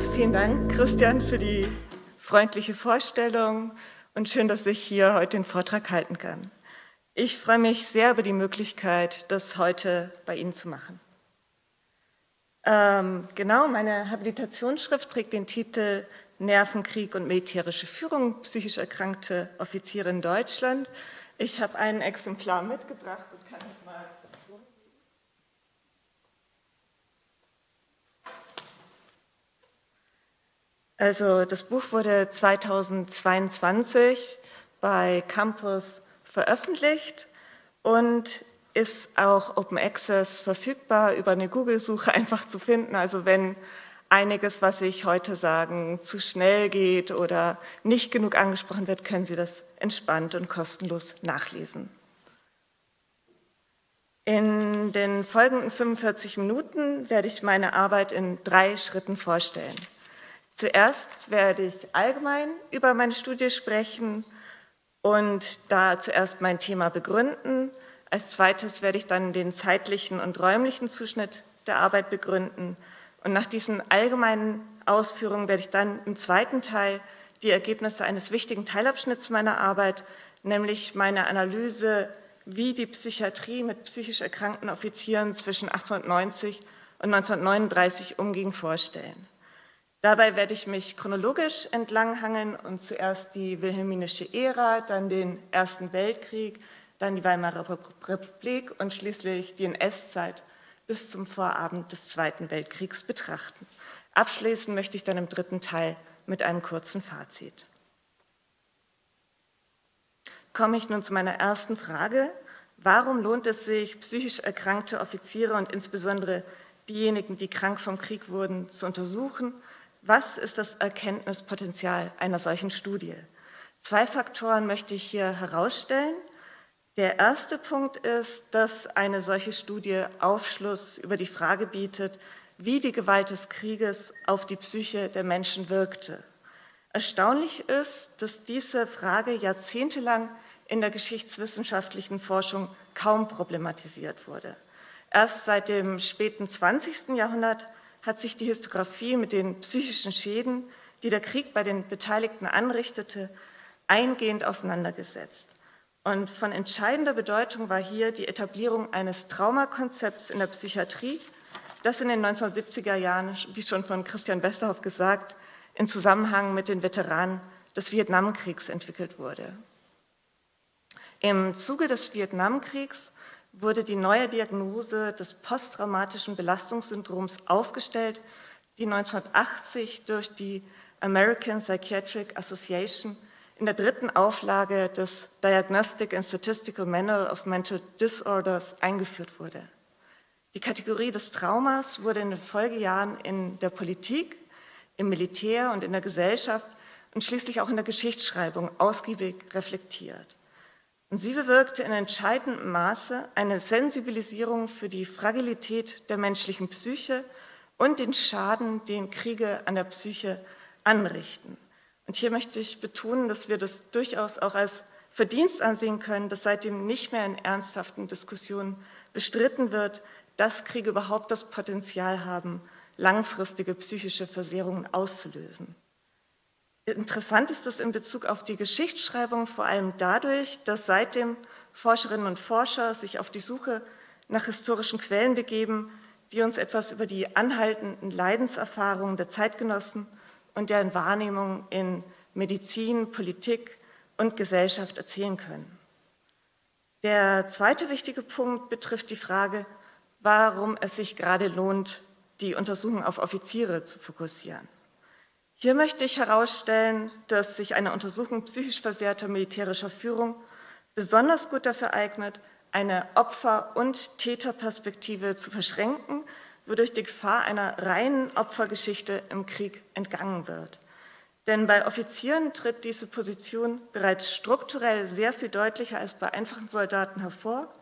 Vielen Dank, Christian, für die freundliche Vorstellung und schön, dass ich hier heute den Vortrag halten kann. Ich freue mich sehr über die Möglichkeit, das heute bei Ihnen zu machen. Ähm, genau, meine Habilitationsschrift trägt den Titel Nervenkrieg und militärische Führung, psychisch erkrankte Offiziere in Deutschland. Ich habe ein Exemplar mitgebracht und kann es mal Also das Buch wurde 2022 bei Campus veröffentlicht und ist auch Open Access verfügbar, über eine Google-Suche einfach zu finden. Also wenn einiges, was ich heute sagen, zu schnell geht oder nicht genug angesprochen wird, können Sie das entspannt und kostenlos nachlesen. In den folgenden 45 Minuten werde ich meine Arbeit in drei Schritten vorstellen. Zuerst werde ich allgemein über meine Studie sprechen und da zuerst mein Thema begründen. Als zweites werde ich dann den zeitlichen und räumlichen Zuschnitt der Arbeit begründen. Und nach diesen allgemeinen Ausführungen werde ich dann im zweiten Teil die Ergebnisse eines wichtigen Teilabschnitts meiner Arbeit, nämlich meine Analyse, wie die Psychiatrie mit psychisch erkrankten Offizieren zwischen 1890 und 1939 umging, vorstellen. Dabei werde ich mich chronologisch entlanghangeln und zuerst die wilhelminische Ära, dann den Ersten Weltkrieg, dann die Weimarer Republik und schließlich die NS-Zeit bis zum Vorabend des Zweiten Weltkriegs betrachten. Abschließen möchte ich dann im dritten Teil mit einem kurzen Fazit. Komme ich nun zu meiner ersten Frage. Warum lohnt es sich, psychisch erkrankte Offiziere und insbesondere diejenigen, die krank vom Krieg wurden, zu untersuchen was ist das Erkenntnispotenzial einer solchen Studie? Zwei Faktoren möchte ich hier herausstellen. Der erste Punkt ist, dass eine solche Studie Aufschluss über die Frage bietet, wie die Gewalt des Krieges auf die Psyche der Menschen wirkte. Erstaunlich ist, dass diese Frage jahrzehntelang in der geschichtswissenschaftlichen Forschung kaum problematisiert wurde. Erst seit dem späten 20. Jahrhundert hat sich die Histografie mit den psychischen Schäden, die der Krieg bei den Beteiligten anrichtete, eingehend auseinandergesetzt. Und von entscheidender Bedeutung war hier die Etablierung eines Traumakonzepts in der Psychiatrie, das in den 1970er Jahren, wie schon von Christian Westerhoff gesagt, in Zusammenhang mit den Veteranen des Vietnamkriegs entwickelt wurde. Im Zuge des Vietnamkriegs wurde die neue Diagnose des posttraumatischen Belastungssyndroms aufgestellt, die 1980 durch die American Psychiatric Association in der dritten Auflage des Diagnostic and Statistical Manual of Mental Disorders eingeführt wurde. Die Kategorie des Traumas wurde in den Folgejahren in der Politik, im Militär und in der Gesellschaft und schließlich auch in der Geschichtsschreibung ausgiebig reflektiert. Und sie bewirkte in entscheidendem Maße eine Sensibilisierung für die Fragilität der menschlichen Psyche und den Schaden, den Kriege an der Psyche anrichten. Und hier möchte ich betonen, dass wir das durchaus auch als Verdienst ansehen können, dass seitdem nicht mehr in ernsthaften Diskussionen bestritten wird, dass Kriege überhaupt das Potenzial haben, langfristige psychische Versehrungen auszulösen. Interessant ist das in Bezug auf die Geschichtsschreibung vor allem dadurch, dass seitdem Forscherinnen und Forscher sich auf die Suche nach historischen Quellen begeben, die uns etwas über die anhaltenden Leidenserfahrungen der Zeitgenossen und deren Wahrnehmung in Medizin, Politik und Gesellschaft erzählen können. Der zweite wichtige Punkt betrifft die Frage, warum es sich gerade lohnt, die Untersuchung auf Offiziere zu fokussieren. Hier möchte ich herausstellen, dass sich eine Untersuchung psychisch versehrter militärischer Führung besonders gut dafür eignet, eine Opfer- und Täterperspektive zu verschränken, wodurch die Gefahr einer reinen Opfergeschichte im Krieg entgangen wird. Denn bei Offizieren tritt diese Position bereits strukturell sehr viel deutlicher als bei einfachen Soldaten hervor,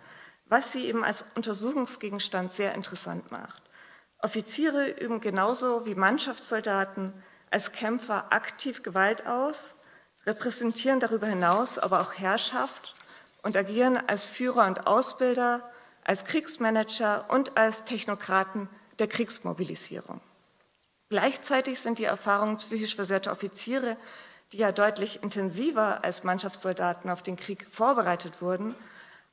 was sie eben als Untersuchungsgegenstand sehr interessant macht. Offiziere üben genauso wie Mannschaftssoldaten als Kämpfer aktiv Gewalt aus, repräsentieren darüber hinaus aber auch Herrschaft und agieren als Führer und Ausbilder, als Kriegsmanager und als Technokraten der Kriegsmobilisierung. Gleichzeitig sind die Erfahrungen psychisch versehrter Offiziere, die ja deutlich intensiver als Mannschaftssoldaten auf den Krieg vorbereitet wurden,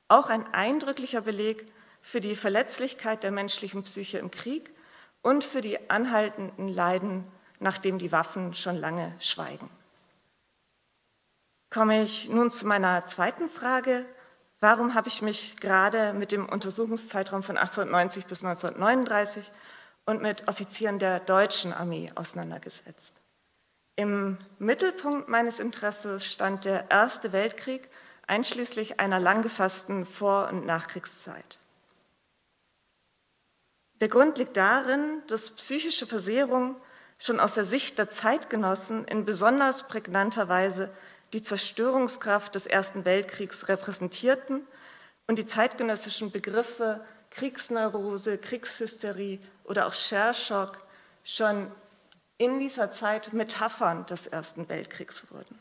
auch ein eindrücklicher Beleg für die Verletzlichkeit der menschlichen Psyche im Krieg und für die anhaltenden Leiden, nachdem die Waffen schon lange schweigen. Komme ich nun zu meiner zweiten Frage. Warum habe ich mich gerade mit dem Untersuchungszeitraum von 1890 bis 1939 und mit Offizieren der deutschen Armee auseinandergesetzt? Im Mittelpunkt meines Interesses stand der Erste Weltkrieg einschließlich einer lang gefassten Vor- und Nachkriegszeit. Der Grund liegt darin, dass psychische Versehrungen schon aus der Sicht der Zeitgenossen in besonders prägnanter Weise die Zerstörungskraft des Ersten Weltkriegs repräsentierten und die zeitgenössischen Begriffe Kriegsneurose, Kriegshysterie oder auch Shell-Shock schon in dieser Zeit Metaphern des Ersten Weltkriegs wurden.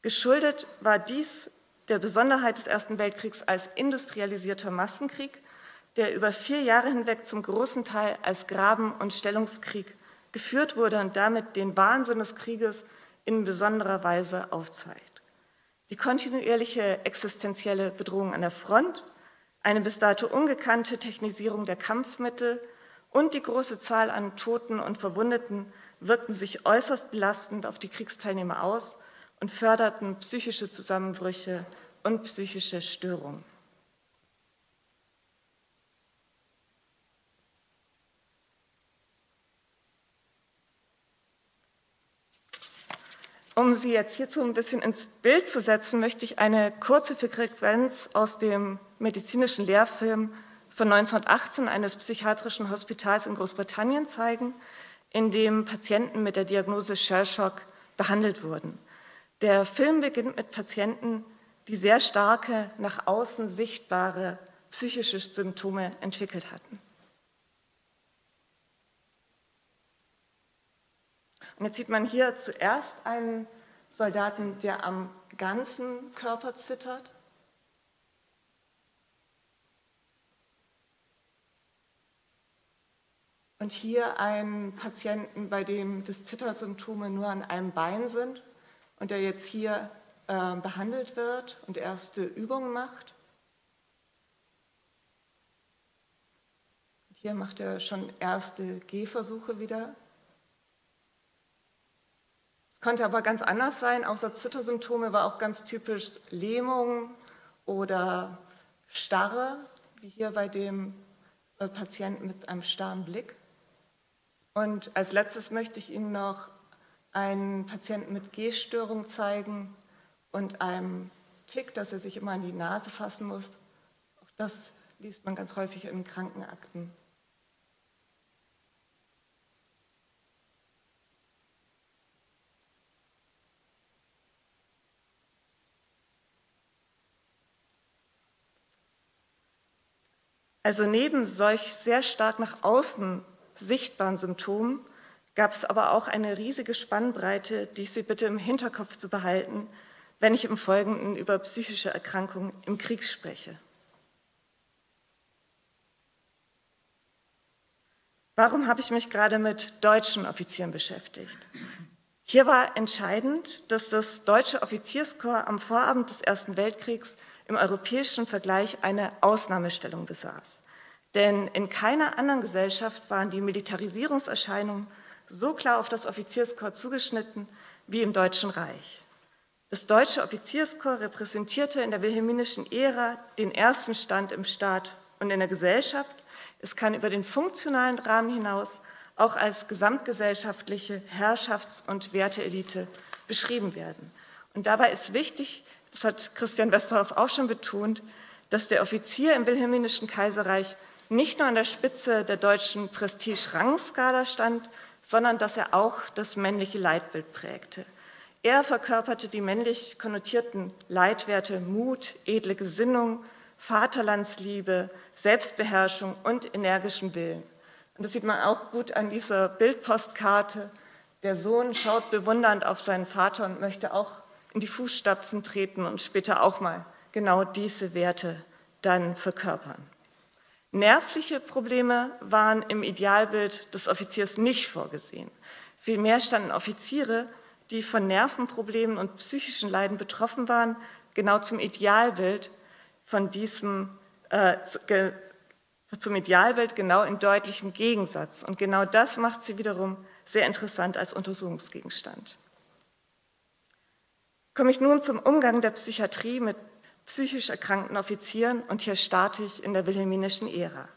Geschuldet war dies der Besonderheit des Ersten Weltkriegs als industrialisierter Massenkrieg, der über vier Jahre hinweg zum großen Teil als Graben- und Stellungskrieg geführt wurde und damit den Wahnsinn des Krieges in besonderer Weise aufzeigt. Die kontinuierliche existenzielle Bedrohung an der Front, eine bis dato ungekannte Technisierung der Kampfmittel und die große Zahl an Toten und Verwundeten wirkten sich äußerst belastend auf die Kriegsteilnehmer aus und förderten psychische Zusammenbrüche und psychische Störungen. Um Sie jetzt hierzu ein bisschen ins Bild zu setzen, möchte ich eine kurze Frequenz aus dem medizinischen Lehrfilm von 1918 eines psychiatrischen Hospitals in Großbritannien zeigen, in dem Patienten mit der Diagnose Shellshock behandelt wurden. Der Film beginnt mit Patienten, die sehr starke, nach außen sichtbare psychische Symptome entwickelt hatten. Und jetzt sieht man hier zuerst einen Soldaten, der am ganzen Körper zittert. Und hier einen Patienten, bei dem das Zittersymptome nur an einem Bein sind und der jetzt hier äh, behandelt wird und erste Übungen macht. Und hier macht er schon erste Gehversuche wieder. Es konnte aber ganz anders sein. Außer Zittersymptome war auch ganz typisch Lähmung oder Starre, wie hier bei dem äh, Patienten mit einem starren Blick. Und als letztes möchte ich Ihnen noch einen Patienten mit Gehstörung zeigen und einem Tick, dass er sich immer an die Nase fassen muss. Auch das liest man ganz häufig in Krankenakten. Also neben solch sehr stark nach außen sichtbaren Symptomen gab es aber auch eine riesige Spannbreite, die ich Sie bitte im Hinterkopf zu behalten, wenn ich im Folgenden über psychische Erkrankungen im Krieg spreche. Warum habe ich mich gerade mit deutschen Offizieren beschäftigt? Hier war entscheidend, dass das deutsche Offizierskorps am Vorabend des Ersten Weltkriegs im europäischen Vergleich eine Ausnahmestellung besaß. Denn in keiner anderen Gesellschaft waren die Militarisierungserscheinungen so klar auf das Offizierskorps zugeschnitten wie im Deutschen Reich. Das deutsche Offizierskorps repräsentierte in der wilhelminischen Ära den ersten Stand im Staat und in der Gesellschaft. Es kann über den funktionalen Rahmen hinaus auch als gesamtgesellschaftliche Herrschafts- und Werteelite beschrieben werden. Und dabei ist wichtig, das hat Christian Westerhoff auch schon betont, dass der Offizier im Wilhelminischen Kaiserreich nicht nur an der Spitze der deutschen Prestige-Rangskala stand, sondern dass er auch das männliche Leitbild prägte. Er verkörperte die männlich konnotierten Leitwerte Mut, edle Gesinnung, Vaterlandsliebe, Selbstbeherrschung und energischen Willen. Und das sieht man auch gut an dieser Bildpostkarte. Der Sohn schaut bewundernd auf seinen Vater und möchte auch in die Fußstapfen treten und später auch mal genau diese Werte dann verkörpern. Nervliche Probleme waren im Idealbild des Offiziers nicht vorgesehen. Vielmehr standen Offiziere, die von Nervenproblemen und psychischen Leiden betroffen waren, genau zum Idealbild von diesem, äh, zum Idealbild genau in deutlichem Gegensatz. Und genau das macht sie wiederum sehr interessant als Untersuchungsgegenstand. Komme ich nun zum Umgang der Psychiatrie mit psychisch erkrankten Offizieren und hier starte ich in der wilhelminischen Ära.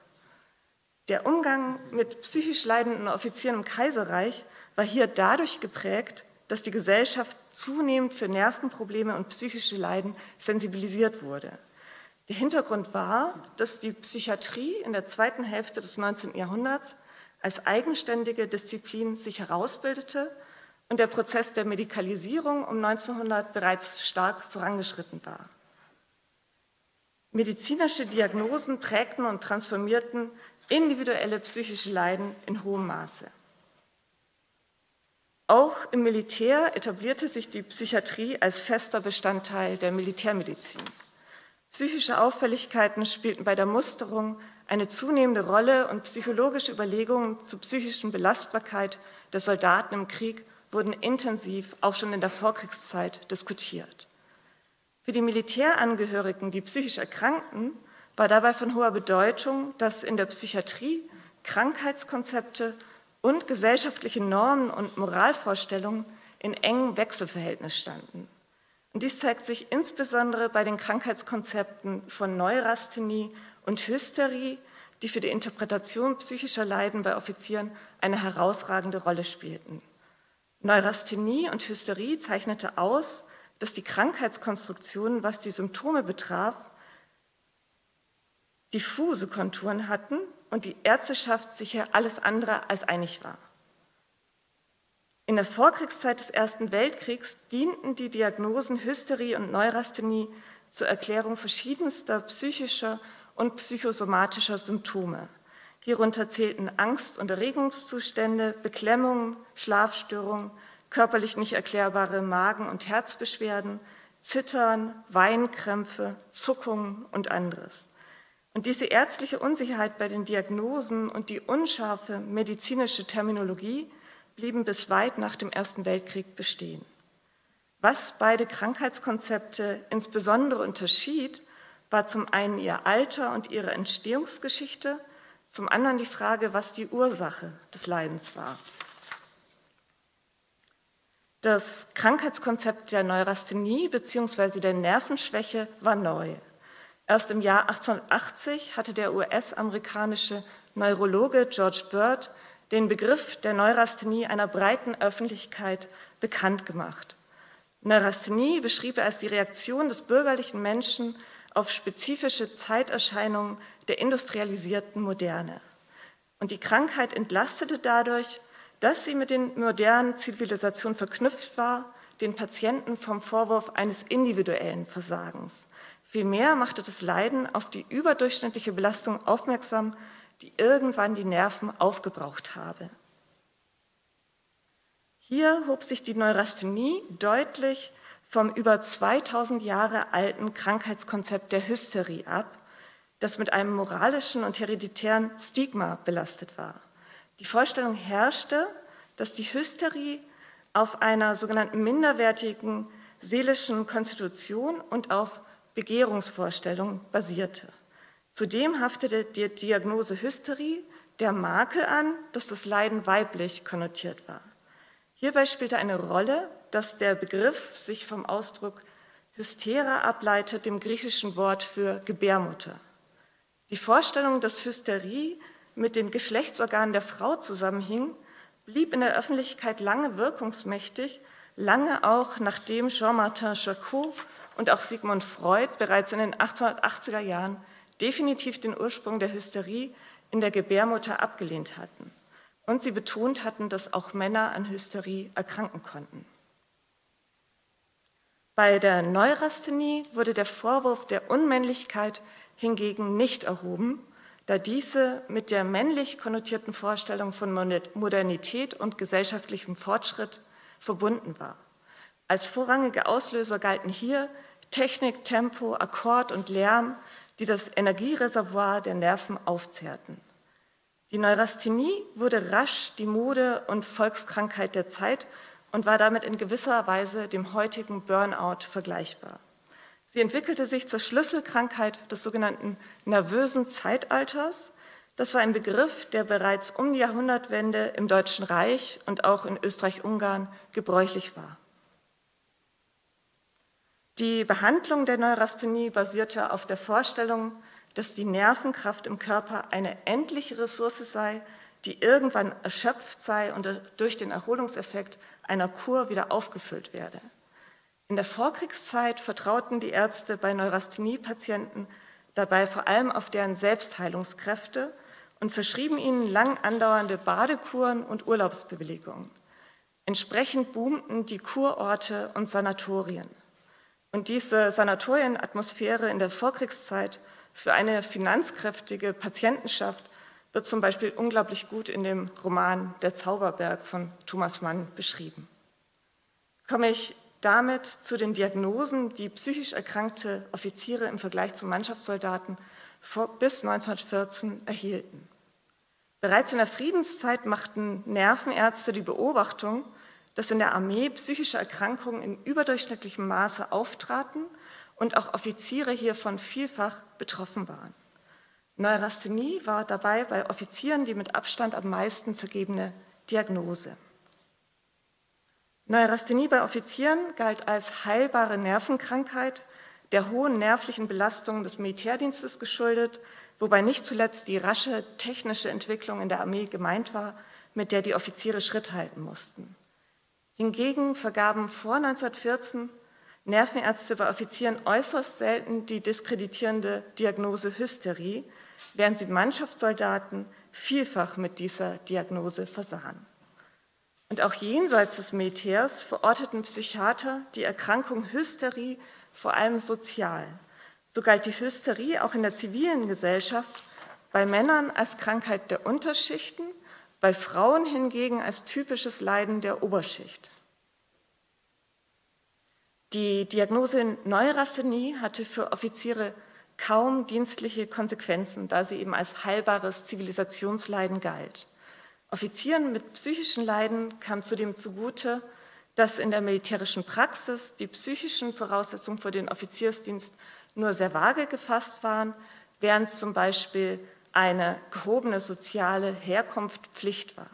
Der Umgang mit psychisch leidenden Offizieren im Kaiserreich war hier dadurch geprägt, dass die Gesellschaft zunehmend für Nervenprobleme und psychische Leiden sensibilisiert wurde. Der Hintergrund war, dass die Psychiatrie in der zweiten Hälfte des 19. Jahrhunderts als eigenständige Disziplin sich herausbildete und der Prozess der Medikalisierung um 1900 bereits stark vorangeschritten war. Medizinische Diagnosen prägten und transformierten individuelle psychische Leiden in hohem Maße. Auch im Militär etablierte sich die Psychiatrie als fester Bestandteil der Militärmedizin. Psychische Auffälligkeiten spielten bei der Musterung eine zunehmende Rolle und psychologische Überlegungen zur psychischen Belastbarkeit der Soldaten im Krieg wurden intensiv auch schon in der Vorkriegszeit diskutiert. Für die Militärangehörigen, die psychisch erkrankten, war dabei von hoher Bedeutung, dass in der Psychiatrie Krankheitskonzepte und gesellschaftliche Normen und Moralvorstellungen in engem Wechselverhältnis standen. Und dies zeigt sich insbesondere bei den Krankheitskonzepten von Neurasthenie und Hysterie, die für die Interpretation psychischer Leiden bei Offizieren eine herausragende Rolle spielten. Neurasthenie und Hysterie zeichnete aus, dass die Krankheitskonstruktionen, was die Symptome betraf, diffuse Konturen hatten und die Ärzteschaft sicher alles andere als einig war. In der Vorkriegszeit des Ersten Weltkriegs dienten die Diagnosen Hysterie und Neurasthenie zur Erklärung verschiedenster psychischer und psychosomatischer Symptome. Hierunter zählten Angst- und Erregungszustände, Beklemmungen, Schlafstörungen, körperlich nicht erklärbare Magen- und Herzbeschwerden, Zittern, Weinkrämpfe, Zuckungen und anderes. Und diese ärztliche Unsicherheit bei den Diagnosen und die unscharfe medizinische Terminologie blieben bis weit nach dem Ersten Weltkrieg bestehen. Was beide Krankheitskonzepte insbesondere unterschied, war zum einen ihr Alter und ihre Entstehungsgeschichte, zum anderen die Frage, was die Ursache des Leidens war. Das Krankheitskonzept der Neurasthenie bzw. der Nervenschwäche war neu. Erst im Jahr 1880 hatte der US-amerikanische Neurologe George Bird den Begriff der Neurasthenie einer breiten Öffentlichkeit bekannt gemacht. Neurasthenie beschrieb er als die Reaktion des bürgerlichen Menschen auf spezifische Zeiterscheinungen der industrialisierten Moderne. Und die Krankheit entlastete dadurch dass sie mit den modernen Zivilisationen verknüpft war, den Patienten vom Vorwurf eines individuellen Versagens. Vielmehr machte das Leiden auf die überdurchschnittliche Belastung aufmerksam, die irgendwann die Nerven aufgebraucht habe. Hier hob sich die Neurasthenie deutlich vom über 2000 Jahre alten Krankheitskonzept der Hysterie ab, das mit einem moralischen und hereditären Stigma belastet war. Die Vorstellung herrschte, dass die Hysterie auf einer sogenannten minderwertigen seelischen Konstitution und auf Begehrungsvorstellungen basierte. Zudem haftete die Diagnose Hysterie der Makel an, dass das Leiden weiblich konnotiert war. Hierbei spielte eine Rolle, dass der Begriff sich vom Ausdruck Hystera ableitet, dem griechischen Wort für Gebärmutter. Die Vorstellung, dass Hysterie mit den Geschlechtsorganen der Frau zusammenhing, blieb in der Öffentlichkeit lange wirkungsmächtig, lange auch nachdem Jean-Martin Charcot und auch Sigmund Freud bereits in den 1880er Jahren definitiv den Ursprung der Hysterie in der Gebärmutter abgelehnt hatten und sie betont hatten, dass auch Männer an Hysterie erkranken konnten. Bei der Neurasthenie wurde der Vorwurf der Unmännlichkeit hingegen nicht erhoben, da diese mit der männlich konnotierten Vorstellung von Modernität und gesellschaftlichem Fortschritt verbunden war. Als vorrangige Auslöser galten hier Technik, Tempo, Akkord und Lärm, die das Energiereservoir der Nerven aufzehrten. Die Neurasthenie wurde rasch die Mode- und Volkskrankheit der Zeit und war damit in gewisser Weise dem heutigen Burnout vergleichbar. Sie entwickelte sich zur Schlüsselkrankheit des sogenannten nervösen Zeitalters. Das war ein Begriff, der bereits um die Jahrhundertwende im Deutschen Reich und auch in Österreich-Ungarn gebräuchlich war. Die Behandlung der Neurasthenie basierte auf der Vorstellung, dass die Nervenkraft im Körper eine endliche Ressource sei, die irgendwann erschöpft sei und durch den Erholungseffekt einer Kur wieder aufgefüllt werde. In der Vorkriegszeit vertrauten die Ärzte bei Neurasthenie-Patienten dabei vor allem auf deren Selbstheilungskräfte und verschrieben ihnen lang andauernde Badekuren und Urlaubsbewilligungen. Entsprechend boomten die Kurorte und Sanatorien. Und diese Sanatorienatmosphäre in der Vorkriegszeit für eine finanzkräftige Patientenschaft wird zum Beispiel unglaublich gut in dem Roman Der Zauberberg von Thomas Mann beschrieben. Komme ich damit zu den Diagnosen, die psychisch erkrankte Offiziere im Vergleich zu Mannschaftssoldaten bis 1914 erhielten. Bereits in der Friedenszeit machten Nervenärzte die Beobachtung, dass in der Armee psychische Erkrankungen in überdurchschnittlichem Maße auftraten und auch Offiziere hiervon vielfach betroffen waren. Neurasthenie war dabei bei Offizieren die mit Abstand am meisten vergebene Diagnose. Neurasthenie bei Offizieren galt als heilbare Nervenkrankheit, der hohen nervlichen Belastung des Militärdienstes geschuldet, wobei nicht zuletzt die rasche technische Entwicklung in der Armee gemeint war, mit der die Offiziere Schritt halten mussten. Hingegen vergaben vor 1914 Nervenärzte bei Offizieren äußerst selten die diskreditierende Diagnose Hysterie, während sie Mannschaftssoldaten vielfach mit dieser Diagnose versahen. Und auch jenseits des Militärs verorteten Psychiater die Erkrankung Hysterie vor allem sozial. So galt die Hysterie auch in der zivilen Gesellschaft bei Männern als Krankheit der Unterschichten, bei Frauen hingegen als typisches Leiden der Oberschicht. Die Diagnose Neurasthenie hatte für Offiziere kaum dienstliche Konsequenzen, da sie eben als heilbares Zivilisationsleiden galt. Offizieren mit psychischen Leiden kam zudem zugute, dass in der militärischen Praxis die psychischen Voraussetzungen für den Offiziersdienst nur sehr vage gefasst waren, während zum Beispiel eine gehobene soziale Herkunft Pflicht war.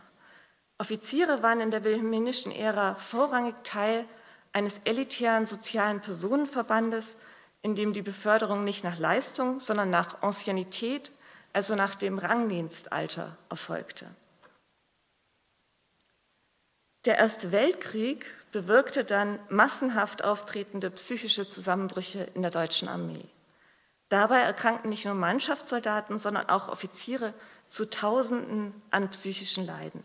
Offiziere waren in der wilhelminischen Ära vorrangig Teil eines elitären sozialen Personenverbandes, in dem die Beförderung nicht nach Leistung, sondern nach Anciennität, also nach dem Rangdienstalter, erfolgte. Der Erste Weltkrieg bewirkte dann massenhaft auftretende psychische Zusammenbrüche in der deutschen Armee. Dabei erkrankten nicht nur Mannschaftssoldaten, sondern auch Offiziere zu Tausenden an psychischen Leiden.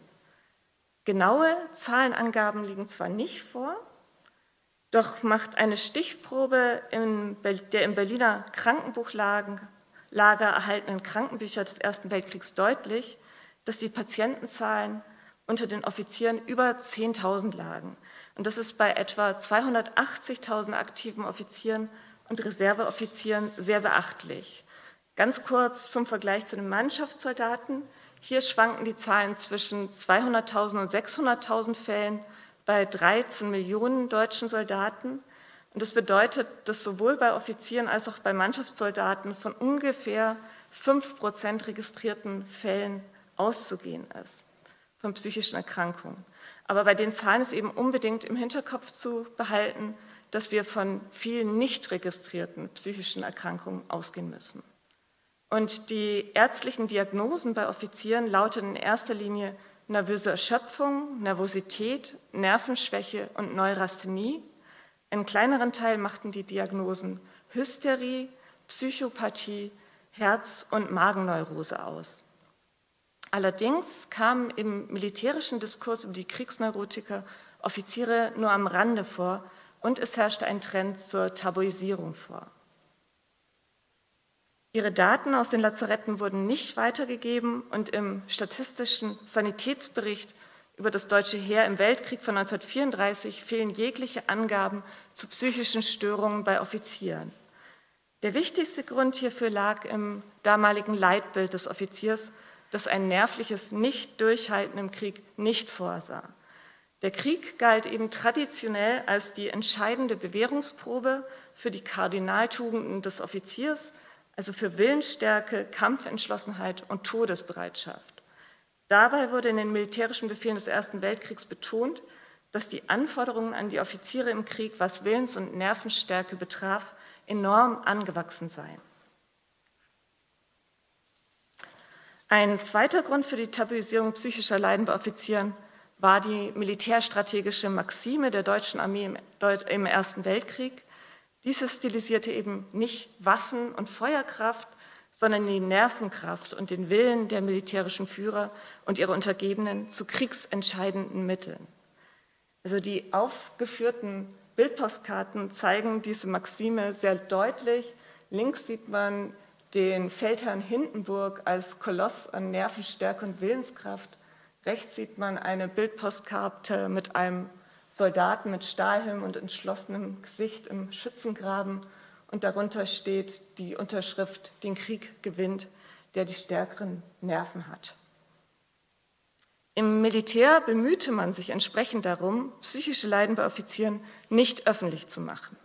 Genaue Zahlenangaben liegen zwar nicht vor, doch macht eine Stichprobe der im Berliner Krankenbuchlager erhaltenen Krankenbücher des Ersten Weltkriegs deutlich, dass die Patientenzahlen unter den Offizieren über 10.000 lagen. Und das ist bei etwa 280.000 aktiven Offizieren und Reserveoffizieren sehr beachtlich. Ganz kurz zum Vergleich zu den Mannschaftssoldaten. Hier schwanken die Zahlen zwischen 200.000 und 600.000 Fällen bei 13 Millionen deutschen Soldaten. Und das bedeutet, dass sowohl bei Offizieren als auch bei Mannschaftssoldaten von ungefähr 5 Prozent registrierten Fällen auszugehen ist von psychischen Erkrankungen. Aber bei den Zahlen ist eben unbedingt im Hinterkopf zu behalten, dass wir von vielen nicht registrierten psychischen Erkrankungen ausgehen müssen. Und die ärztlichen Diagnosen bei Offizieren lauten in erster Linie nervöse Erschöpfung, Nervosität, Nervenschwäche und Neurasthenie. Einen kleineren Teil machten die Diagnosen Hysterie, Psychopathie, Herz- und Magenneurose aus. Allerdings kamen im militärischen Diskurs über die Kriegsneurotiker Offiziere nur am Rande vor und es herrschte ein Trend zur Tabuisierung vor. Ihre Daten aus den Lazaretten wurden nicht weitergegeben und im statistischen Sanitätsbericht über das deutsche Heer im Weltkrieg von 1934 fehlen jegliche Angaben zu psychischen Störungen bei Offizieren. Der wichtigste Grund hierfür lag im damaligen Leitbild des Offiziers, das ein nervliches Nicht-Durchhalten im Krieg nicht vorsah. Der Krieg galt eben traditionell als die entscheidende Bewährungsprobe für die Kardinaltugenden des Offiziers, also für Willensstärke, Kampfentschlossenheit und Todesbereitschaft. Dabei wurde in den militärischen Befehlen des Ersten Weltkriegs betont, dass die Anforderungen an die Offiziere im Krieg, was Willens- und Nervenstärke betraf, enorm angewachsen seien. Ein zweiter Grund für die Tabuisierung psychischer Leiden bei Offizieren war die militärstrategische Maxime der deutschen Armee im, Ersten Weltkrieg. Diese stilisierte eben nicht Waffen und Feuerkraft, sondern die Nervenkraft und den Willen der militärischen Führer und ihrer Untergebenen zu kriegsentscheidenden Mitteln. Also die aufgeführten Bildpostkarten zeigen diese Maxime sehr deutlich. Links sieht man den Feldherrn Hindenburg als Koloss an Nervenstärke und Willenskraft. Rechts sieht man eine Bildpostkarte mit einem Soldaten mit Stahlhelm und entschlossenem Gesicht im Schützengraben und darunter steht die Unterschrift, den Krieg gewinnt, der die stärkeren Nerven hat. Im Militär bemühte man sich entsprechend darum, psychische Leiden bei Offizieren nicht öffentlich zu machen.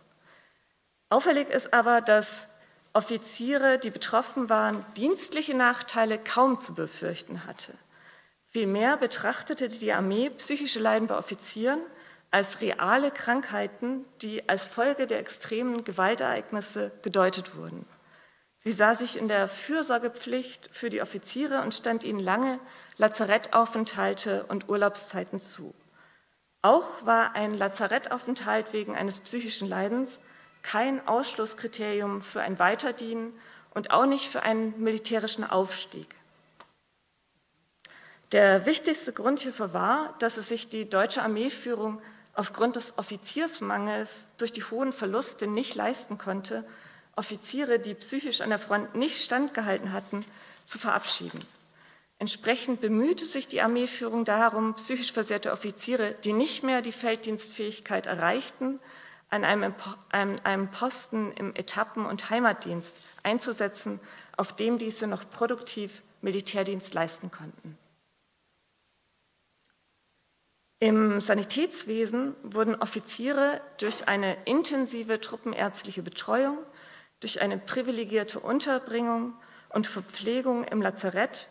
Auffällig ist aber, dass Offiziere, die betroffen waren, dienstliche Nachteile kaum zu befürchten hatte. Vielmehr betrachtete die Armee psychische Leiden bei Offizieren als reale Krankheiten, die als Folge der extremen Gewaltereignisse gedeutet wurden. Sie sah sich in der Fürsorgepflicht für die Offiziere und stand ihnen lange Lazarettaufenthalte und Urlaubszeiten zu. Auch war ein Lazarettaufenthalt wegen eines psychischen Leidens kein Ausschlusskriterium für ein Weiterdienen und auch nicht für einen militärischen Aufstieg. Der wichtigste Grund hierfür war, dass es sich die deutsche Armeeführung aufgrund des Offiziersmangels durch die hohen Verluste nicht leisten konnte, Offiziere, die psychisch an der Front nicht standgehalten hatten, zu verabschieden. Entsprechend bemühte sich die Armeeführung darum, psychisch versehrte Offiziere, die nicht mehr die Felddienstfähigkeit erreichten, an einem, einem Posten im Etappen- und Heimatdienst einzusetzen, auf dem diese noch produktiv Militärdienst leisten konnten. Im Sanitätswesen wurden Offiziere durch eine intensive truppenärztliche Betreuung, durch eine privilegierte Unterbringung und Verpflegung im Lazarett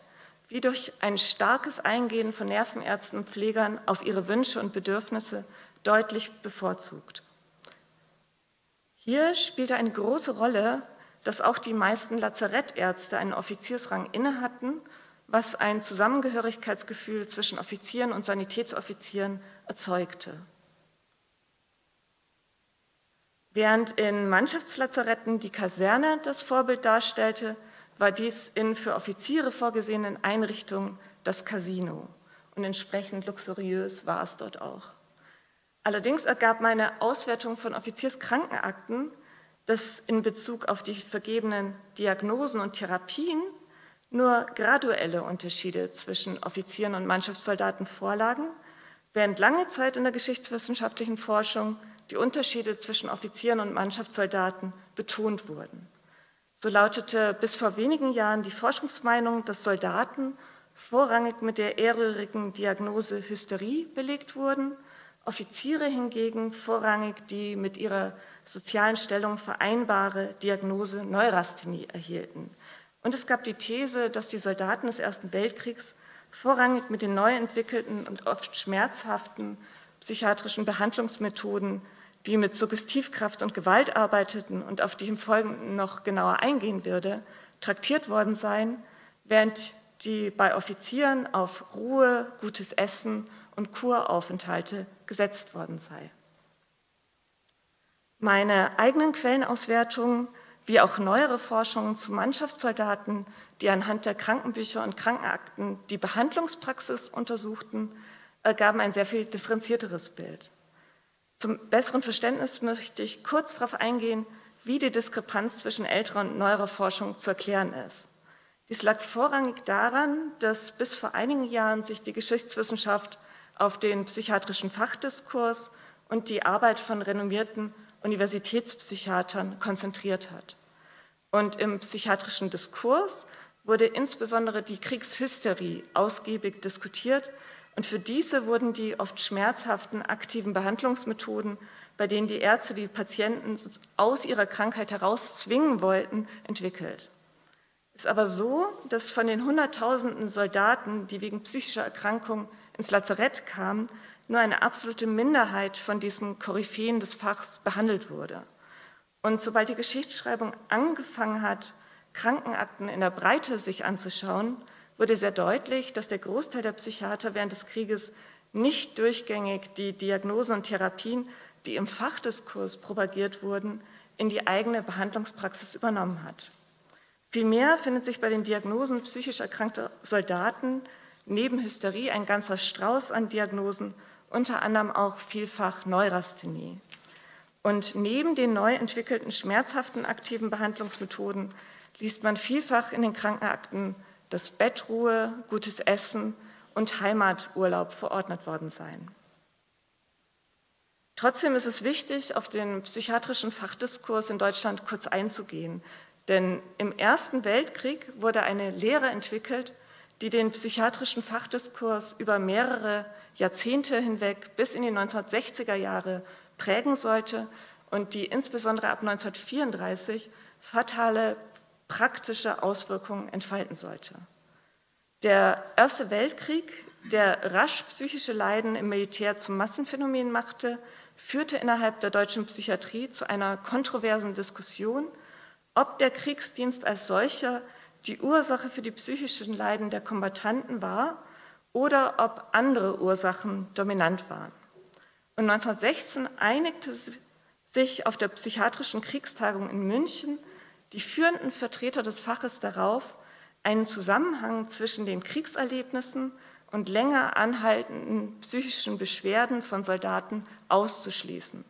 wie durch ein starkes Eingehen von Nervenärzten und Pflegern auf ihre Wünsche und Bedürfnisse deutlich bevorzugt. Hier spielte eine große Rolle, dass auch die meisten Lazarettärzte einen Offiziersrang innehatten, was ein Zusammengehörigkeitsgefühl zwischen Offizieren und Sanitätsoffizieren erzeugte. Während in Mannschaftslazaretten die Kaserne das Vorbild darstellte, war dies in für Offiziere vorgesehenen Einrichtungen das Casino und entsprechend luxuriös war es dort auch. Allerdings ergab meine Auswertung von Offizierskrankenakten, dass in Bezug auf die vergebenen Diagnosen und Therapien nur graduelle Unterschiede zwischen Offizieren und Mannschaftssoldaten vorlagen, während lange Zeit in der geschichtswissenschaftlichen Forschung die Unterschiede zwischen Offizieren und Mannschaftssoldaten betont wurden. So lautete bis vor wenigen Jahren die Forschungsmeinung, dass Soldaten vorrangig mit der ehrröhrigen Diagnose Hysterie belegt wurden, Offiziere hingegen vorrangig die mit ihrer sozialen Stellung vereinbare Diagnose Neurasthenie erhielten. Und es gab die These, dass die Soldaten des Ersten Weltkriegs vorrangig mit den neu entwickelten und oft schmerzhaften psychiatrischen Behandlungsmethoden die mit Suggestivkraft und Gewalt arbeiteten und auf die im Folgenden noch genauer eingehen würde, traktiert worden seien, während die bei Offizieren auf Ruhe, gutes Essen und Kuraufenthalte gesetzt worden sei. Meine eigenen Quellenauswertungen wie auch neuere Forschungen zu Mannschaftssoldaten, die anhand der Krankenbücher und Krankenakten die Behandlungspraxis untersuchten, ergaben ein sehr viel differenzierteres Bild. Zum besseren Verständnis möchte ich kurz darauf eingehen, wie die Diskrepanz zwischen älterer und neuerer Forschung zu erklären ist. Dies lag vorrangig daran, dass bis vor einigen Jahren sich die Geschichtswissenschaft auf den psychiatrischen Fachdiskurs und die Arbeit von renommierten Universitätspsychiatern konzentriert hat. Und im psychiatrischen Diskurs wurde insbesondere die Kriegshysterie ausgiebig diskutiert und für diese wurden die oft schmerzhaften aktiven Behandlungsmethoden, bei denen die Ärzte die Patienten aus ihrer Krankheit heraus zwingen wollten, entwickelt. Es ist aber so, dass von den Hunderttausenden Soldaten, die wegen psychischer Erkrankung ins Lazarett kamen, nur eine absolute Minderheit von diesen Koryphäen des Fachs behandelt wurde. Und sobald die Geschichtsschreibung angefangen hat, Krankenakten in der Breite sich anzuschauen, wurde sehr deutlich, dass der Großteil der Psychiater während des Krieges nicht durchgängig die Diagnosen und Therapien, die im Fachdiskurs propagiert wurden, in die eigene Behandlungspraxis übernommen hat. Vielmehr findet sich bei den Diagnosen psychisch erkrankter Soldaten neben Hysterie ein ganzer Strauß an Diagnosen, unter anderem auch vielfach Neurasthenie. Und neben den neu entwickelten schmerzhaften aktiven Behandlungsmethoden liest man vielfach in den Krankenakten, dass Bettruhe, gutes Essen und Heimaturlaub verordnet worden seien. Trotzdem ist es wichtig, auf den psychiatrischen Fachdiskurs in Deutschland kurz einzugehen, denn im Ersten Weltkrieg wurde eine Lehre entwickelt, die den psychiatrischen Fachdiskurs über mehrere Jahrzehnte hinweg bis in die 1960er Jahre prägen sollte und die insbesondere ab 1934 fatale praktische Auswirkungen entfalten sollte. Der Erste Weltkrieg, der rasch psychische Leiden im Militär zum Massenphänomen machte, führte innerhalb der deutschen Psychiatrie zu einer kontroversen Diskussion, ob der Kriegsdienst als solcher die Ursache für die psychischen Leiden der Kombattanten war oder ob andere Ursachen dominant waren. Und 1916 einigte sich auf der psychiatrischen Kriegstagung in München die führenden Vertreter des Faches darauf, einen Zusammenhang zwischen den Kriegserlebnissen und länger anhaltenden psychischen Beschwerden von Soldaten auszuschließen.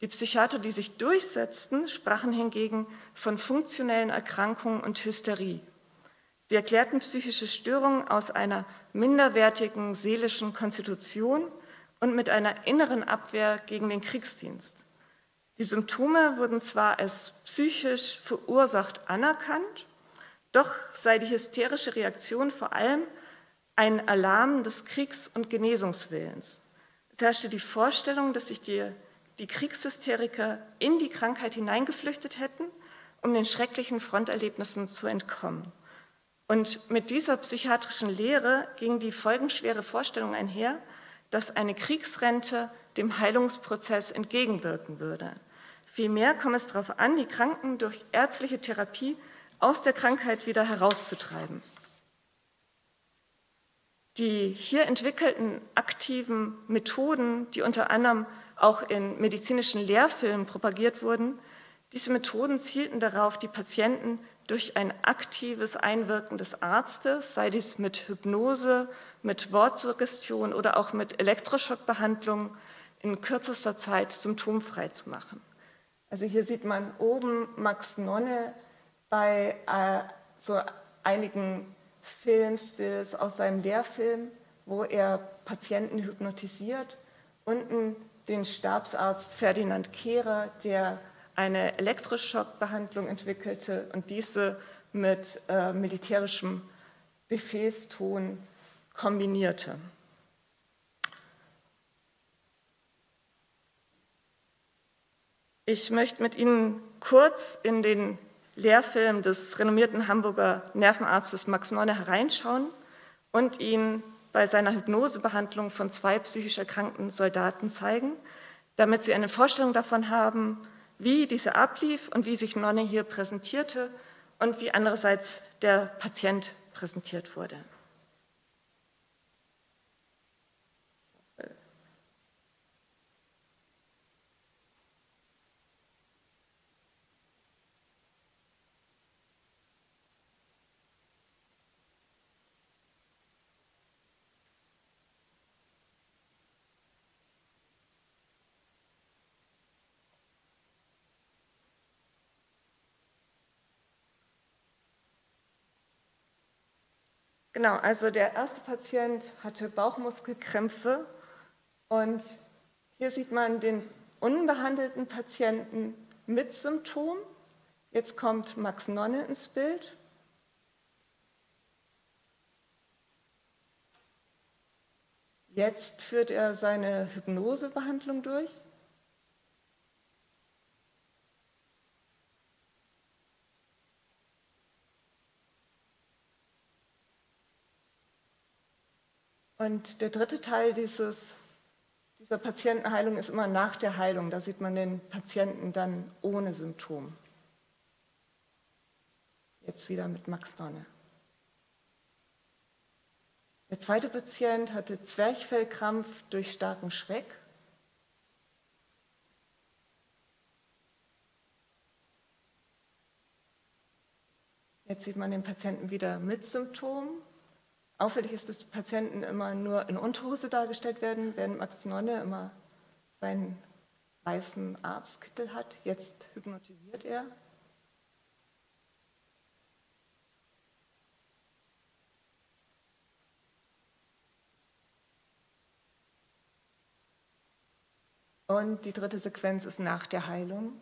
Die Psychiater, die sich durchsetzten, sprachen hingegen von funktionellen Erkrankungen und Hysterie. Sie erklärten psychische Störungen aus einer minderwertigen seelischen Konstitution und mit einer inneren Abwehr gegen den Kriegsdienst. Die Symptome wurden zwar als psychisch verursacht anerkannt, doch sei die hysterische Reaktion vor allem ein Alarm des Kriegs- und Genesungswillens. Es herrschte die Vorstellung, dass sich die, die Kriegshysteriker in die Krankheit hineingeflüchtet hätten, um den schrecklichen Fronterlebnissen zu entkommen. Und mit dieser psychiatrischen Lehre ging die folgenschwere Vorstellung einher, dass eine Kriegsrente dem Heilungsprozess entgegenwirken würde. Vielmehr komme es darauf an, die Kranken durch ärztliche Therapie aus der Krankheit wieder herauszutreiben. Die hier entwickelten aktiven Methoden, die unter anderem auch in medizinischen Lehrfilmen propagiert wurden, diese Methoden zielten darauf, die Patienten durch ein aktives Einwirken des Arztes, sei dies mit Hypnose, mit Wortsuggestion oder auch mit Elektroschockbehandlung, in kürzester Zeit symptomfrei zu machen. Also hier sieht man oben Max Nonne bei äh, so einigen Filmstills aus seinem Lehrfilm, wo er Patienten hypnotisiert. Unten den Stabsarzt Ferdinand Kehrer, der eine Elektroschockbehandlung entwickelte und diese mit äh, militärischem Befehlston kombinierte. Ich möchte mit Ihnen kurz in den Lehrfilm des renommierten Hamburger Nervenarztes Max Nonne hereinschauen und ihn bei seiner Hypnosebehandlung von zwei psychisch erkrankten Soldaten zeigen, damit Sie eine Vorstellung davon haben, wie diese ablief und wie sich Nonne hier präsentierte und wie andererseits der Patient präsentiert wurde. Genau, also der erste Patient hatte Bauchmuskelkrämpfe und hier sieht man den unbehandelten Patienten mit Symptom. Jetzt kommt Max Nonne ins Bild. Jetzt führt er seine Hypnosebehandlung durch. Und der dritte Teil dieses, dieser Patientenheilung ist immer nach der Heilung. Da sieht man den Patienten dann ohne Symptom. Jetzt wieder mit Max Donne. Der zweite Patient hatte Zwerchfellkrampf durch starken Schreck. Jetzt sieht man den Patienten wieder mit Symptomen. Auffällig ist, dass Patienten immer nur in Unterhose dargestellt werden, während Max Nonne immer seinen weißen Arztkittel hat. Jetzt hypnotisiert er. Und die dritte Sequenz ist nach der Heilung.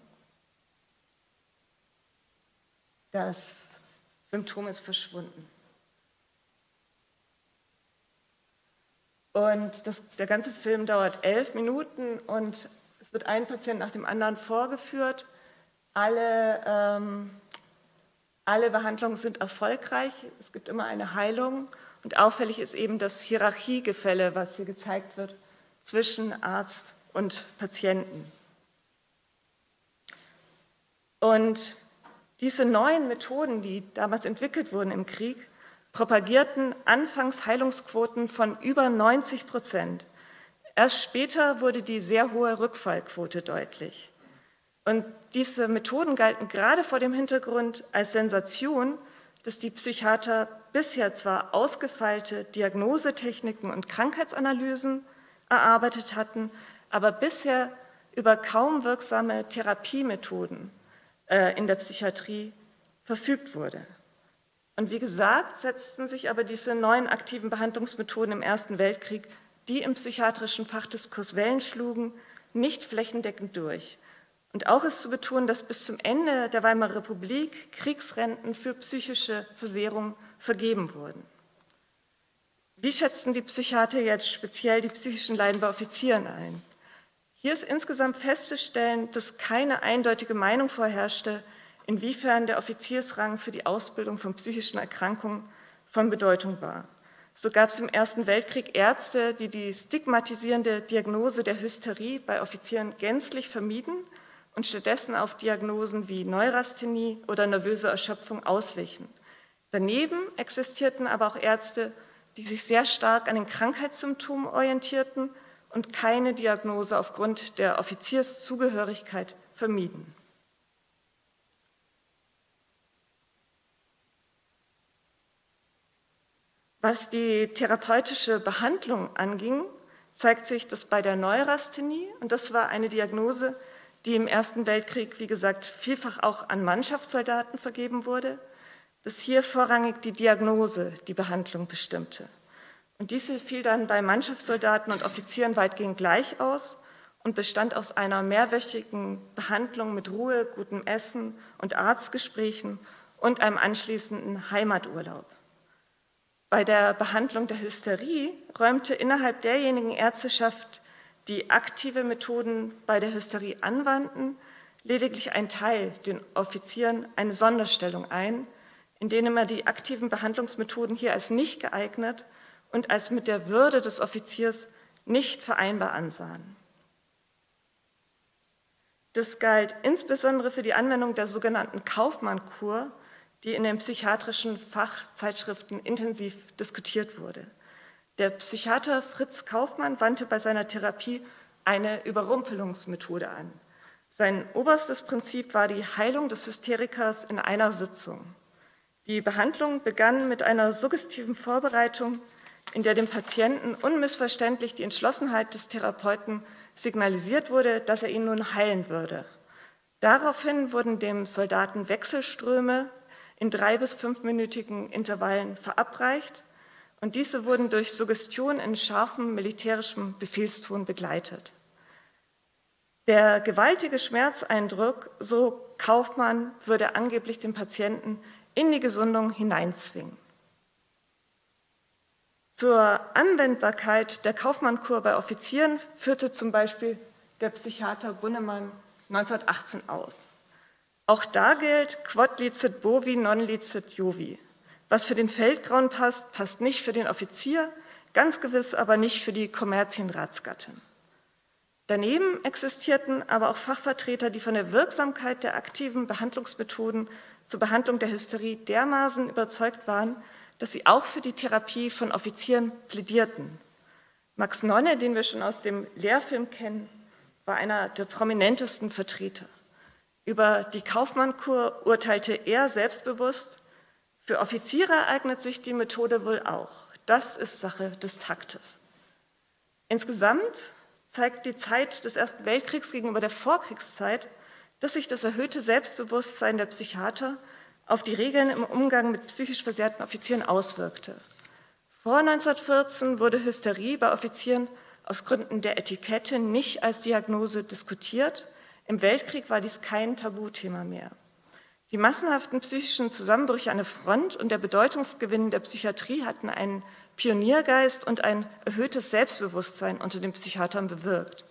Das Symptom ist verschwunden. Und das, der ganze Film dauert elf Minuten und es wird ein Patient nach dem anderen vorgeführt. Alle, ähm, alle Behandlungen sind erfolgreich. Es gibt immer eine Heilung. Und auffällig ist eben das Hierarchiegefälle, was hier gezeigt wird zwischen Arzt und Patienten. Und diese neuen Methoden, die damals entwickelt wurden im Krieg, propagierten anfangs Heilungsquoten von über 90 Prozent. Erst später wurde die sehr hohe Rückfallquote deutlich. Und diese Methoden galten gerade vor dem Hintergrund als Sensation, dass die Psychiater bisher zwar ausgefeilte Diagnosetechniken und Krankheitsanalysen erarbeitet hatten, aber bisher über kaum wirksame Therapiemethoden äh, in der Psychiatrie verfügt wurde. Und wie gesagt, setzten sich aber diese neuen aktiven Behandlungsmethoden im Ersten Weltkrieg, die im psychiatrischen Fachdiskurs Wellen schlugen, nicht flächendeckend durch. Und auch ist zu betonen, dass bis zum Ende der Weimarer Republik Kriegsrenten für psychische Versehrung vergeben wurden. Wie schätzten die Psychiater jetzt speziell die psychischen Leiden bei Offizieren ein? Hier ist insgesamt festzustellen, dass keine eindeutige Meinung vorherrschte, inwiefern der Offiziersrang für die Ausbildung von psychischen Erkrankungen von Bedeutung war. So gab es im Ersten Weltkrieg Ärzte, die die stigmatisierende Diagnose der Hysterie bei Offizieren gänzlich vermieden und stattdessen auf Diagnosen wie Neurasthenie oder nervöse Erschöpfung auswichen. Daneben existierten aber auch Ärzte, die sich sehr stark an den Krankheitssymptomen orientierten und keine Diagnose aufgrund der Offizierszugehörigkeit vermieden. Was die therapeutische Behandlung anging, zeigt sich, dass bei der Neurasthenie, und das war eine Diagnose, die im Ersten Weltkrieg, wie gesagt, vielfach auch an Mannschaftssoldaten vergeben wurde, dass hier vorrangig die Diagnose die Behandlung bestimmte. Und diese fiel dann bei Mannschaftssoldaten und Offizieren weitgehend gleich aus und bestand aus einer mehrwöchigen Behandlung mit Ruhe, gutem Essen und Arztgesprächen und einem anschließenden Heimaturlaub. Bei der Behandlung der Hysterie räumte innerhalb derjenigen Ärzteschaft, die aktive Methoden bei der Hysterie anwandten, lediglich ein Teil den Offizieren eine Sonderstellung ein, in denen er die aktiven Behandlungsmethoden hier als nicht geeignet und als mit der Würde des Offiziers nicht vereinbar ansahen. Das galt insbesondere für die Anwendung der sogenannten Kaufmann-Kur, die in den psychiatrischen Fachzeitschriften intensiv diskutiert wurde. Der Psychiater Fritz Kaufmann wandte bei seiner Therapie eine Überrumpelungsmethode an. Sein oberstes Prinzip war die Heilung des Hysterikers in einer Sitzung. Die Behandlung begann mit einer suggestiven Vorbereitung in der dem Patienten unmissverständlich die Entschlossenheit des Therapeuten signalisiert wurde, dass er ihn nun heilen würde. Daraufhin wurden dem Soldaten Wechselströme in drei- bis fünfminütigen Intervallen verabreicht und diese wurden durch Suggestion in scharfem militärischem Befehlston begleitet. Der gewaltige Schmerzeindruck, so Kaufmann, würde angeblich den Patienten in die Gesundung hineinzwingen. Zur Anwendbarkeit der Kaufmannkur bei Offizieren führte zum Beispiel der Psychiater Bunnemann 1918 aus. Auch da gilt quod licet bovi non licet jovi. Was für den Feldgrauen passt, passt nicht für den Offizier, ganz gewiss aber nicht für die Kommerzienratsgattin. Daneben existierten aber auch Fachvertreter, die von der Wirksamkeit der aktiven Behandlungsmethoden zur Behandlung der Hysterie dermaßen überzeugt waren, dass sie auch für die Therapie von Offizieren plädierten. Max Nonne, den wir schon aus dem Lehrfilm kennen, war einer der prominentesten Vertreter. Über die Kaufmannkur urteilte er selbstbewusst, für Offiziere eignet sich die Methode wohl auch. Das ist Sache des Taktes. Insgesamt zeigt die Zeit des Ersten Weltkriegs gegenüber der Vorkriegszeit, dass sich das erhöhte Selbstbewusstsein der Psychiater auf die Regeln im Umgang mit psychisch versehrten Offizieren auswirkte. Vor 1914 wurde Hysterie bei Offizieren aus Gründen der Etikette nicht als Diagnose diskutiert. Im Weltkrieg war dies kein Tabuthema mehr. Die massenhaften psychischen Zusammenbrüche an der Front und der Bedeutungsgewinn der Psychiatrie hatten einen Pioniergeist und ein erhöhtes Selbstbewusstsein unter den Psychiatern bewirkt.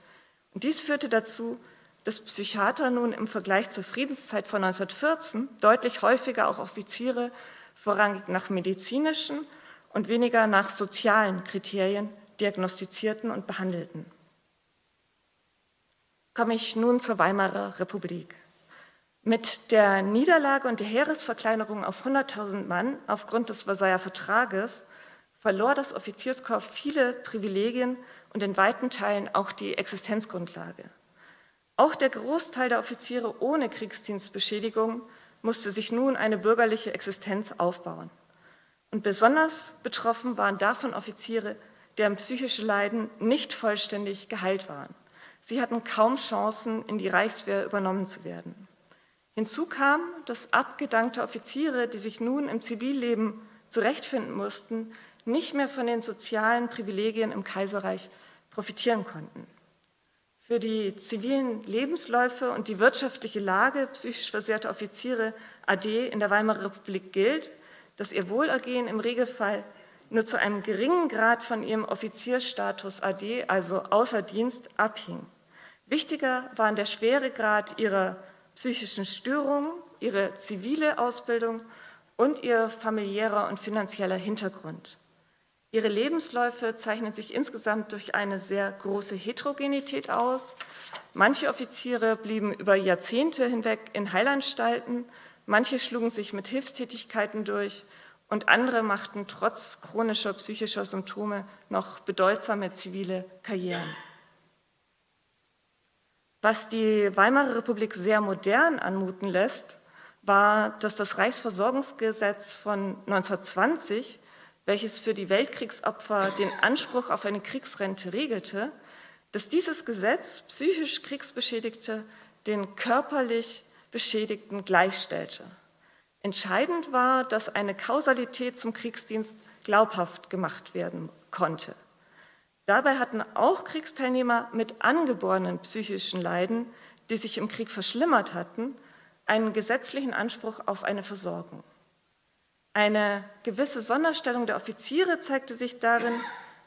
Und dies führte dazu, dass Psychiater nun im Vergleich zur Friedenszeit von 1914 deutlich häufiger auch Offiziere vorrangig nach medizinischen und weniger nach sozialen Kriterien diagnostizierten und behandelten. Komme ich nun zur Weimarer Republik. Mit der Niederlage und der Heeresverkleinerung auf 100.000 Mann aufgrund des Versailler Vertrages verlor das Offizierskorps viele Privilegien und in weiten Teilen auch die Existenzgrundlage. Auch der Großteil der Offiziere ohne Kriegsdienstbeschädigung musste sich nun eine bürgerliche Existenz aufbauen. Und besonders betroffen waren davon Offiziere, deren psychische Leiden nicht vollständig geheilt waren. Sie hatten kaum Chancen, in die Reichswehr übernommen zu werden. Hinzu kam, dass abgedankte Offiziere, die sich nun im Zivilleben zurechtfinden mussten, nicht mehr von den sozialen Privilegien im Kaiserreich profitieren konnten. Für die zivilen Lebensläufe und die wirtschaftliche Lage psychisch versehrter Offiziere AD in der Weimarer Republik gilt, dass ihr Wohlergehen im Regelfall nur zu einem geringen Grad von ihrem Offizierstatus AD, also außer Dienst, abhing. Wichtiger waren der schwere Grad ihrer psychischen Störungen, ihre zivile Ausbildung und ihr familiärer und finanzieller Hintergrund. Ihre Lebensläufe zeichnen sich insgesamt durch eine sehr große Heterogenität aus. Manche Offiziere blieben über Jahrzehnte hinweg in Heilanstalten, manche schlugen sich mit Hilfstätigkeiten durch und andere machten trotz chronischer psychischer Symptome noch bedeutsame zivile Karrieren. Was die Weimarer Republik sehr modern anmuten lässt, war, dass das Reichsversorgungsgesetz von 1920 welches für die Weltkriegsopfer den Anspruch auf eine Kriegsrente regelte, dass dieses Gesetz psychisch Kriegsbeschädigte den körperlich Beschädigten gleichstellte. Entscheidend war, dass eine Kausalität zum Kriegsdienst glaubhaft gemacht werden konnte. Dabei hatten auch Kriegsteilnehmer mit angeborenen psychischen Leiden, die sich im Krieg verschlimmert hatten, einen gesetzlichen Anspruch auf eine Versorgung. Eine gewisse Sonderstellung der Offiziere zeigte sich darin,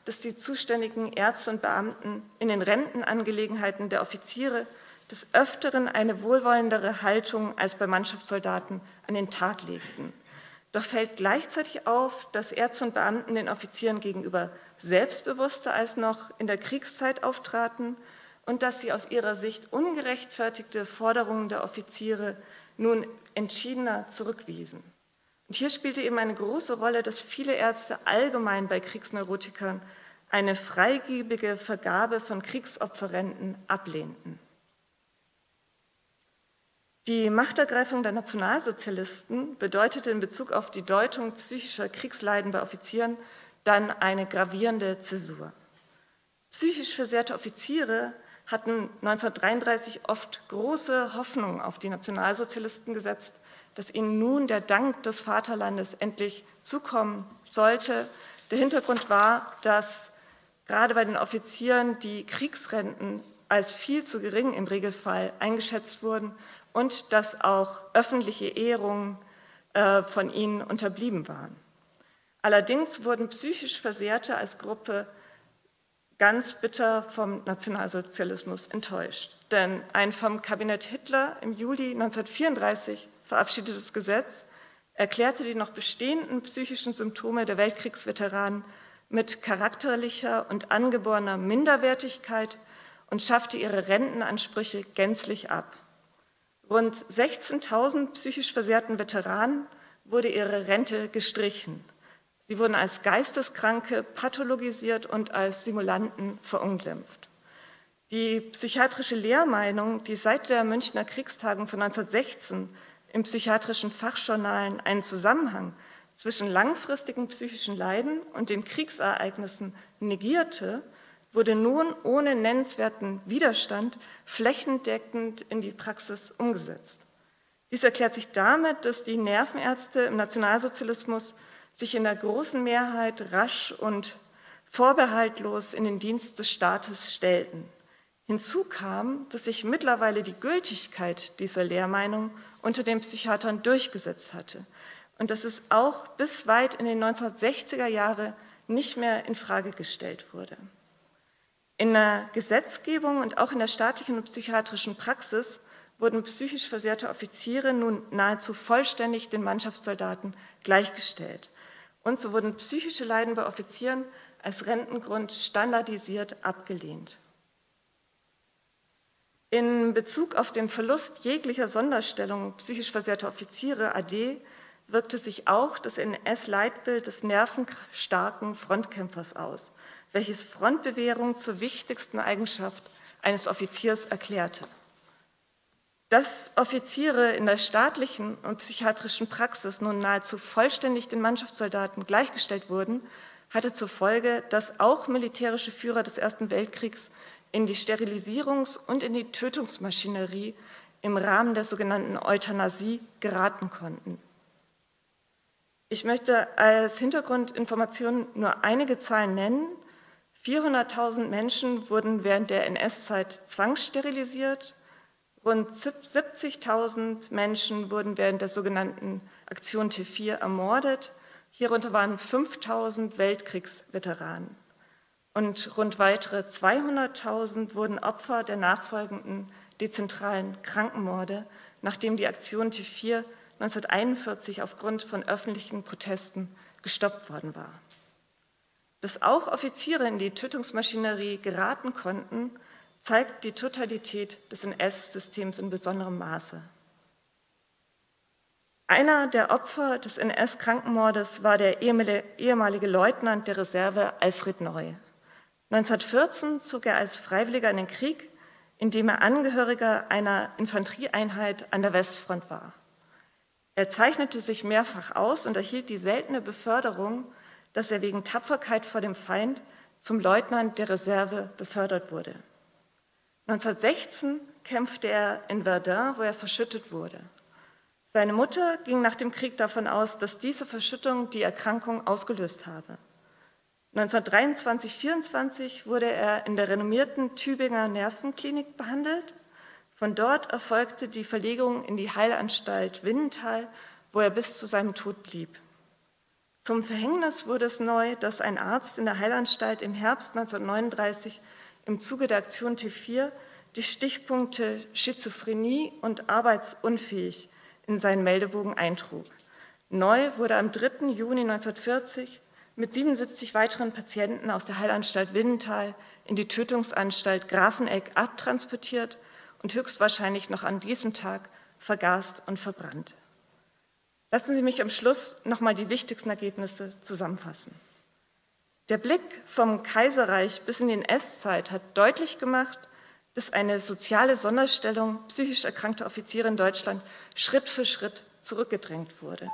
dass die zuständigen Ärzte und Beamten in den Rentenangelegenheiten der Offiziere des Öfteren eine wohlwollendere Haltung als bei Mannschaftssoldaten an den Tag legten. Doch fällt gleichzeitig auf, dass Ärzte und Beamten den Offizieren gegenüber selbstbewusster als noch in der Kriegszeit auftraten und dass sie aus ihrer Sicht ungerechtfertigte Forderungen der Offiziere nun entschiedener zurückwiesen. Und hier spielte eben eine große Rolle, dass viele Ärzte allgemein bei Kriegsneurotikern eine freigebige Vergabe von Kriegsopferrenten ablehnten. Die Machtergreifung der Nationalsozialisten bedeutete in Bezug auf die Deutung psychischer Kriegsleiden bei Offizieren dann eine gravierende Zäsur. Psychisch versehrte Offiziere hatten 1933 oft große Hoffnungen auf die Nationalsozialisten gesetzt, dass ihnen nun der Dank des Vaterlandes endlich zukommen sollte. Der Hintergrund war, dass gerade bei den Offizieren die Kriegsrenten als viel zu gering im Regelfall eingeschätzt wurden und dass auch öffentliche Ehrungen äh, von ihnen unterblieben waren. Allerdings wurden psychisch Versehrte als Gruppe ganz bitter vom Nationalsozialismus enttäuscht. Denn ein vom Kabinett Hitler im Juli 1934 verabschiedetes Gesetz erklärte die noch bestehenden psychischen Symptome der Weltkriegsveteranen mit charakterlicher und angeborener Minderwertigkeit und schaffte ihre Rentenansprüche gänzlich ab. Rund 16.000 psychisch versehrten Veteranen wurde ihre Rente gestrichen. Sie wurden als Geisteskranke pathologisiert und als Simulanten verunglimpft. Die psychiatrische Lehrmeinung, die seit der Münchner Kriegstagung von 1916 im psychiatrischen Fachjournalen einen Zusammenhang zwischen langfristigen psychischen Leiden und den Kriegsereignissen negierte, wurde nun ohne nennenswerten Widerstand flächendeckend in die Praxis umgesetzt. Dies erklärt sich damit, dass die Nervenärzte im Nationalsozialismus sich in der großen Mehrheit rasch und vorbehaltlos in den Dienst des Staates stellten. Hinzu kam, dass sich mittlerweile die Gültigkeit dieser Lehrmeinung unter den Psychiatern durchgesetzt hatte und dass es auch bis weit in den 1960er Jahre nicht mehr in Frage gestellt wurde. In der Gesetzgebung und auch in der staatlichen und psychiatrischen Praxis wurden psychisch versehrte Offiziere nun nahezu vollständig den Mannschaftssoldaten gleichgestellt. Und so wurden psychische Leiden bei Offizieren als Rentengrund standardisiert abgelehnt. In Bezug auf den Verlust jeglicher Sonderstellung psychisch versehrter Offiziere AD wirkte sich auch das NS-Leitbild des nervenstarken Frontkämpfers aus, welches Frontbewährung zur wichtigsten Eigenschaft eines Offiziers erklärte. Dass Offiziere in der staatlichen und psychiatrischen Praxis nun nahezu vollständig den Mannschaftssoldaten gleichgestellt wurden, hatte zur Folge, dass auch militärische Führer des Ersten Weltkriegs in die Sterilisierungs- und in die Tötungsmaschinerie im Rahmen der sogenannten Euthanasie geraten konnten. Ich möchte als Hintergrundinformation nur einige Zahlen nennen. 400.000 Menschen wurden während der NS-Zeit zwangssterilisiert, rund 70.000 Menschen wurden während der sogenannten Aktion T4 ermordet, hierunter waren 5.000 Weltkriegsveteranen. Und rund weitere 200.000 wurden Opfer der nachfolgenden dezentralen Krankenmorde, nachdem die Aktion T4 1941 aufgrund von öffentlichen Protesten gestoppt worden war. Dass auch Offiziere in die Tötungsmaschinerie geraten konnten, zeigt die Totalität des NS-Systems in besonderem Maße. Einer der Opfer des NS-Krankenmordes war der ehemalige Leutnant der Reserve Alfred Neu. 1914 zog er als Freiwilliger in den Krieg, indem er Angehöriger einer Infanterieeinheit an der Westfront war. Er zeichnete sich mehrfach aus und erhielt die seltene Beförderung, dass er wegen Tapferkeit vor dem Feind zum Leutnant der Reserve befördert wurde. 1916 kämpfte er in Verdun, wo er verschüttet wurde. Seine Mutter ging nach dem Krieg davon aus, dass diese Verschüttung die Erkrankung ausgelöst habe. 1923-24 wurde er in der renommierten Tübinger Nervenklinik behandelt. Von dort erfolgte die Verlegung in die Heilanstalt Winnenthal, wo er bis zu seinem Tod blieb. Zum Verhängnis wurde es neu, dass ein Arzt in der Heilanstalt im Herbst 1939 im Zuge der Aktion T4 die Stichpunkte Schizophrenie und arbeitsunfähig in seinen Meldebogen eintrug. Neu wurde am 3. Juni 1940 mit 77 weiteren Patienten aus der Heilanstalt Winnenthal in die Tötungsanstalt Grafeneck abtransportiert und höchstwahrscheinlich noch an diesem Tag vergast und verbrannt. Lassen Sie mich am Schluss nochmal die wichtigsten Ergebnisse zusammenfassen. Der Blick vom Kaiserreich bis in die NS-Zeit hat deutlich gemacht, dass eine soziale Sonderstellung psychisch erkrankter Offiziere in Deutschland Schritt für Schritt zurückgedrängt wurde.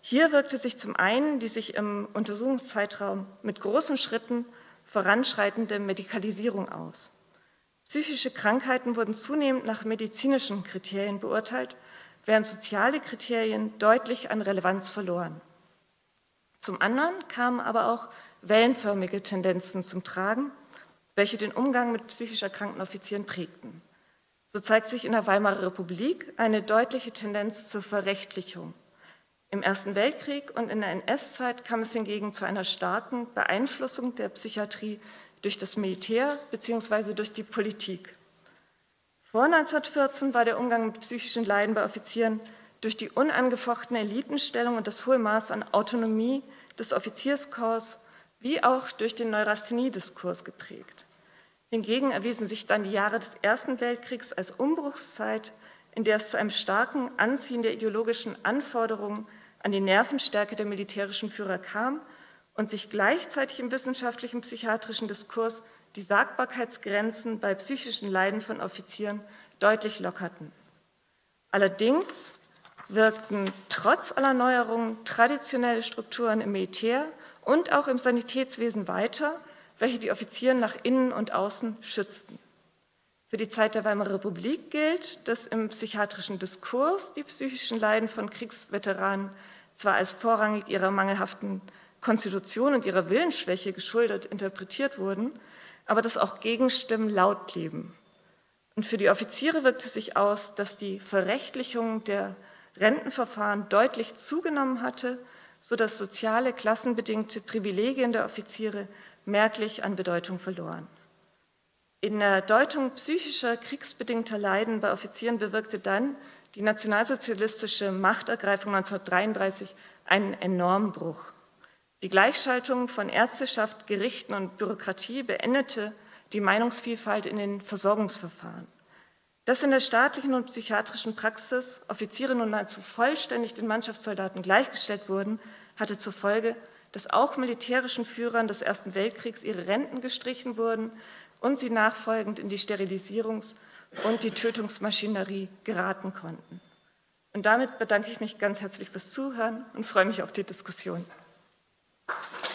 Hier wirkte sich zum einen die sich im Untersuchungszeitraum mit großen Schritten voranschreitende Medikalisierung aus. Psychische Krankheiten wurden zunehmend nach medizinischen Kriterien beurteilt, während soziale Kriterien deutlich an Relevanz verloren. Zum anderen kamen aber auch wellenförmige Tendenzen zum Tragen. welche den Umgang mit psychisch erkrankten Offizieren prägten. So zeigt sich in der Weimarer Republik eine deutliche Tendenz zur Verrechtlichung. Im Ersten Weltkrieg und in der NS-Zeit kam es hingegen zu einer starken Beeinflussung der Psychiatrie durch das Militär bzw. durch die Politik. Vor 1914 war der Umgang mit psychischen Leiden bei Offizieren durch die unangefochtene Elitenstellung und das hohe Maß an Autonomie des Offizierskorps wie auch durch den Neurasthenie-Diskurs geprägt. Hingegen erwiesen sich dann die Jahre des Ersten Weltkriegs als Umbruchszeit, in der es zu einem starken Anziehen der ideologischen Anforderungen an die Nervenstärke der militärischen Führer kam und sich gleichzeitig im wissenschaftlichen psychiatrischen Diskurs die Sagbarkeitsgrenzen bei psychischen Leiden von Offizieren deutlich lockerten. Allerdings wirkten trotz aller Neuerungen traditionelle Strukturen im Militär und auch im Sanitätswesen weiter, welche die Offiziere nach innen und außen schützten. Für die Zeit der Weimarer Republik gilt, dass im psychiatrischen Diskurs die psychischen Leiden von Kriegsveteranen zwar als vorrangig ihrer mangelhaften Konstitution und ihrer Willensschwäche geschuldet interpretiert wurden, aber dass auch Gegenstimmen laut blieben. Und für die Offiziere wirkte sich aus, dass die Verrechtlichung der Rentenverfahren deutlich zugenommen hatte, sodass soziale, klassenbedingte Privilegien der Offiziere merklich an Bedeutung verloren. In der Deutung psychischer, kriegsbedingter Leiden bei Offizieren bewirkte dann die nationalsozialistische Machtergreifung 1933 einen enormen Bruch. Die Gleichschaltung von Ärzteschaft, Gerichten und Bürokratie beendete die Meinungsvielfalt in den Versorgungsverfahren. Dass in der staatlichen und psychiatrischen Praxis Offiziere nun nahezu vollständig den Mannschaftssoldaten gleichgestellt wurden, hatte zur Folge, dass auch militärischen Führern des Ersten Weltkriegs ihre Renten gestrichen wurden und sie nachfolgend in die Sterilisierungs- und die Tötungsmaschinerie geraten konnten. Und damit bedanke ich mich ganz herzlich fürs Zuhören und freue mich auf die Diskussion. you